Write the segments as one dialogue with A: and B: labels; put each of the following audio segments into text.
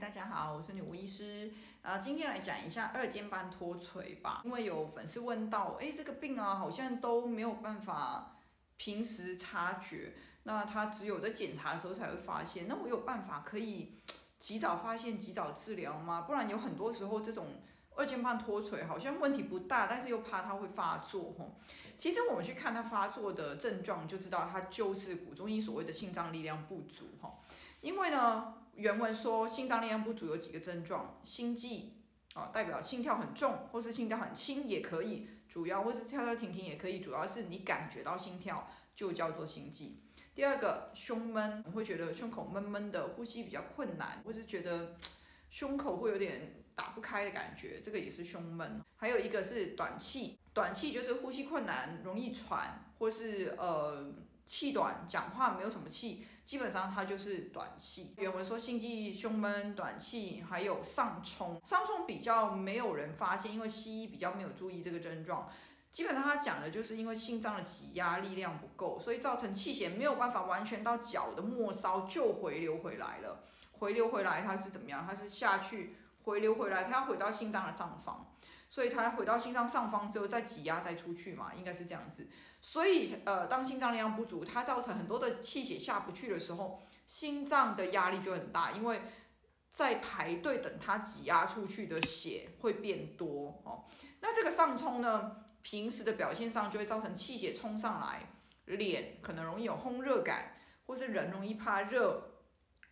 A: 大家好，我是女巫医师啊。今天来讲一下二尖瓣脱垂吧。因为有粉丝问到，哎，这个病啊，好像都没有办法平时察觉，那他只有在检查的时候才会发现。那我有办法可以 及早发现、及早治疗吗？不然有很多时候这种二尖瓣脱垂好像问题不大，但是又怕它会发作吼。其实我们去看它发作的症状，就知道它就是古中医所谓的心脏力量不足哈。因为呢，原文说心脏力量不足有几个症状，心悸啊，代表心跳很重，或是心跳很轻也可以，主要或是跳跳停停也可以，主要是你感觉到心跳就叫做心悸。第二个，胸闷，我会觉得胸口闷闷的，呼吸比较困难，或是觉得胸口会有点打不开的感觉，这个也是胸闷。还有一个是短气，短气就是呼吸困难，容易喘，或是呃。气短，讲话没有什么气，基本上它就是短气。原文说心悸、胸闷、短气，还有上冲。上冲比较没有人发现，因为西医比较没有注意这个症状。基本上他讲的就是因为心脏的挤压力量不够，所以造成气血没有办法完全到脚的末梢就回流回来了。回流回来它是怎么样？它是下去回流回来，它要回到心脏的上方。所以它回到心脏上方之后再挤压再出去嘛，应该是这样子。所以呃，当心脏力量不足，它造成很多的气血下不去的时候，心脏的压力就很大，因为在排队等它挤压出去的血会变多哦。那这个上冲呢，平时的表现上就会造成气血冲上来，脸可能容易有烘热感，或是人容易怕热。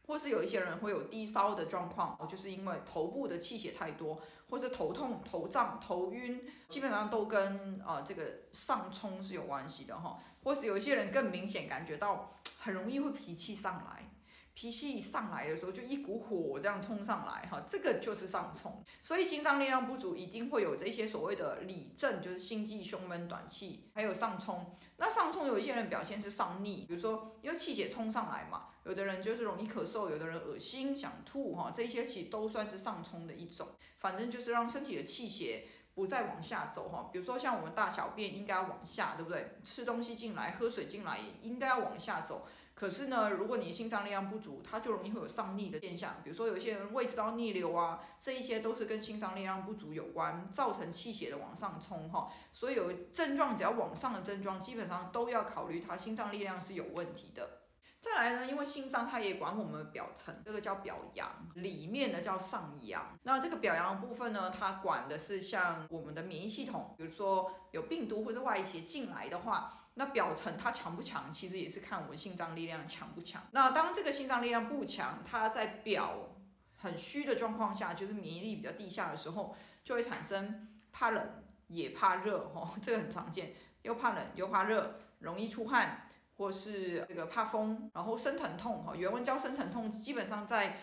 A: 或是有一些人会有低烧的状况，就是因为头部的气血太多，或是头痛、头胀、头晕，基本上都跟、呃、这个上冲是有关系的哈。或是有一些人更明显感觉到很容易会脾气上来。脾气一上来的时候，就一股火这样冲上来，哈，这个就是上冲。所以心脏力量不足，一定会有这些所谓的里症，就是心悸、胸闷、短气，还有上冲。那上冲有一些人表现是上逆，比如说因为气血冲上来嘛，有的人就是容易咳嗽，有的人恶心、想吐，哈，这些其实都算是上冲的一种。反正就是让身体的气血不再往下走，哈，比如说像我们大小便应该要往下，对不对？吃东西进来，喝水进来，应该要往下走。可是呢，如果你心脏力量不足，它就容易会有上逆的现象。比如说，有些人胃食道逆流啊，这一些都是跟心脏力量不足有关，造成气血的往上冲哈。所以有症状，只要往上的症状，基本上都要考虑他心脏力量是有问题的。再来呢，因为心脏它也管我们的表层，这个叫表阳，里面呢叫上阳。那这个表阳的部分呢，它管的是像我们的免疫系统，比如说有病毒或者外邪进来的话，那表层它强不强，其实也是看我们心脏力量强不强。那当这个心脏力量不强，它在表很虚的状况下，就是免疫力比较低下的时候，就会产生怕冷也怕热，哦，这个很常见，又怕冷又怕热，容易出汗。或是这个怕风，然后生疼痛哈，原文叫生疼痛，基本上在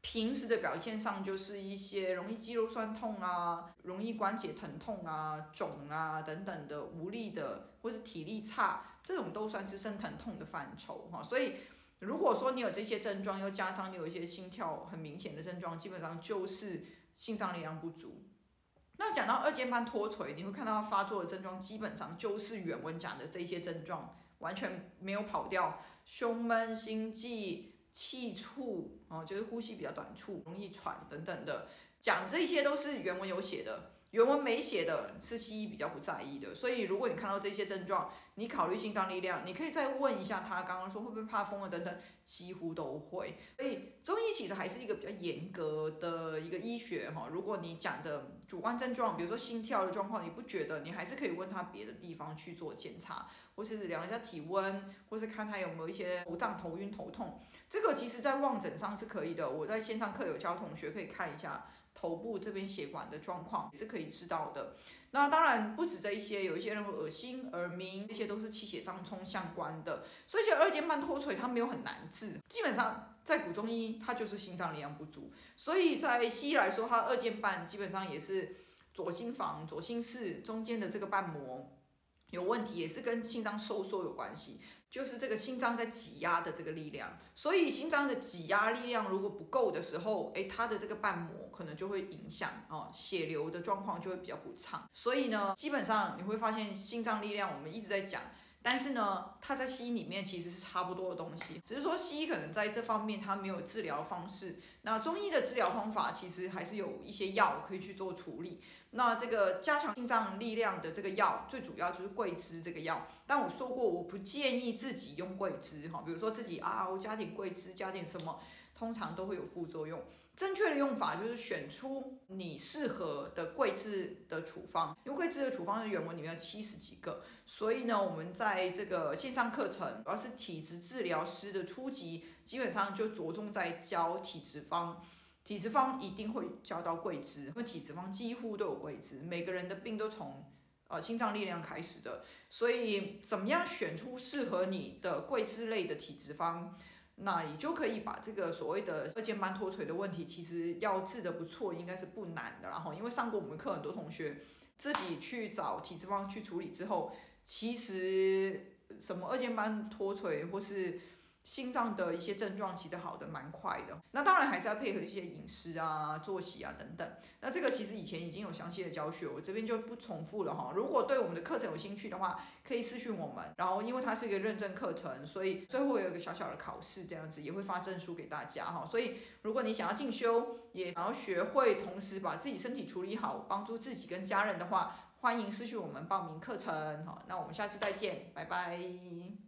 A: 平时的表现上就是一些容易肌肉酸痛啊，容易关节疼痛啊、肿啊等等的无力的，或是体力差，这种都算是生疼痛的范畴哈。所以如果说你有这些症状，又加上你有一些心跳很明显的症状，基本上就是心脏力量不足。那讲到二尖瓣脱垂，你会看到它发作的症状，基本上就是原文讲的这些症状。完全没有跑掉，胸闷、心悸、气促，啊，就是呼吸比较短促、容易喘等等的，讲这些都是原文有写的。原文没写的是西医比较不在意的，所以如果你看到这些症状，你考虑心脏力量，你可以再问一下他刚刚说会不会怕风啊等等，几乎都会。所以中医其实还是一个比较严格的一个医学哈。如果你讲的主观症状，比如说心跳的状况，你不觉得，你还是可以问他别的地方去做检查，或是量一下体温，或是看他有没有一些头胀、头晕、头痛。这个其实在望诊上是可以的，我在线上课有教同学可以看一下。头部这边血管的状况也是可以知道的。那当然不止这一些，有一些人恶心、耳鸣，这些都是气血上冲相关的。所以，就二尖瓣脱垂它没有很难治，基本上在古中医它就是心脏力量不足。所以在西医来说，它二尖瓣基本上也是左心房、左心室中间的这个瓣膜。有问题也是跟心脏收缩有关系，就是这个心脏在挤压的这个力量，所以心脏的挤压力量如果不够的时候，诶，它的这个瓣膜可能就会影响哦，血流的状况就会比较不畅。所以呢，基本上你会发现心脏力量，我们一直在讲。但是呢，它在西医里面其实是差不多的东西，只是说西医可能在这方面它没有治疗方式。那中医的治疗方法其实还是有一些药可以去做处理。那这个加强心脏力量的这个药，最主要就是桂枝这个药。但我说过，我不建议自己用桂枝哈，比如说自己啊，我加点桂枝，加点什么，通常都会有副作用。正确的用法就是选出你适合的桂枝的处方，因为桂枝的处方是原文里面有七十几个，所以呢，我们在这个线上课程主要是体质治疗师的初级，基本上就着重在教体质方，体质方一定会教到桂枝，因为体质方几乎都有桂枝，每个人的病都从呃心脏力量开始的，所以怎么样选出适合你的桂枝类的体质方？那你就可以把这个所谓的二尖瓣脱垂的问题，其实要治的不错，应该是不难的。然后，因为上过我们课，很多同学自己去找体质方去处理之后，其实什么二尖瓣脱垂或是。心脏的一些症状其实好的蛮快的，那当然还是要配合一些饮食啊、作息啊等等。那这个其实以前已经有详细的教学，我这边就不重复了哈。如果对我们的课程有兴趣的话，可以私讯我们。然后因为它是一个认证课程，所以最后有一个小小的考试，这样子也会发证书给大家哈。所以如果你想要进修，也想要学会，同时把自己身体处理好，帮助自己跟家人的话，欢迎私讯我们报名课程。好，那我们下次再见，拜拜。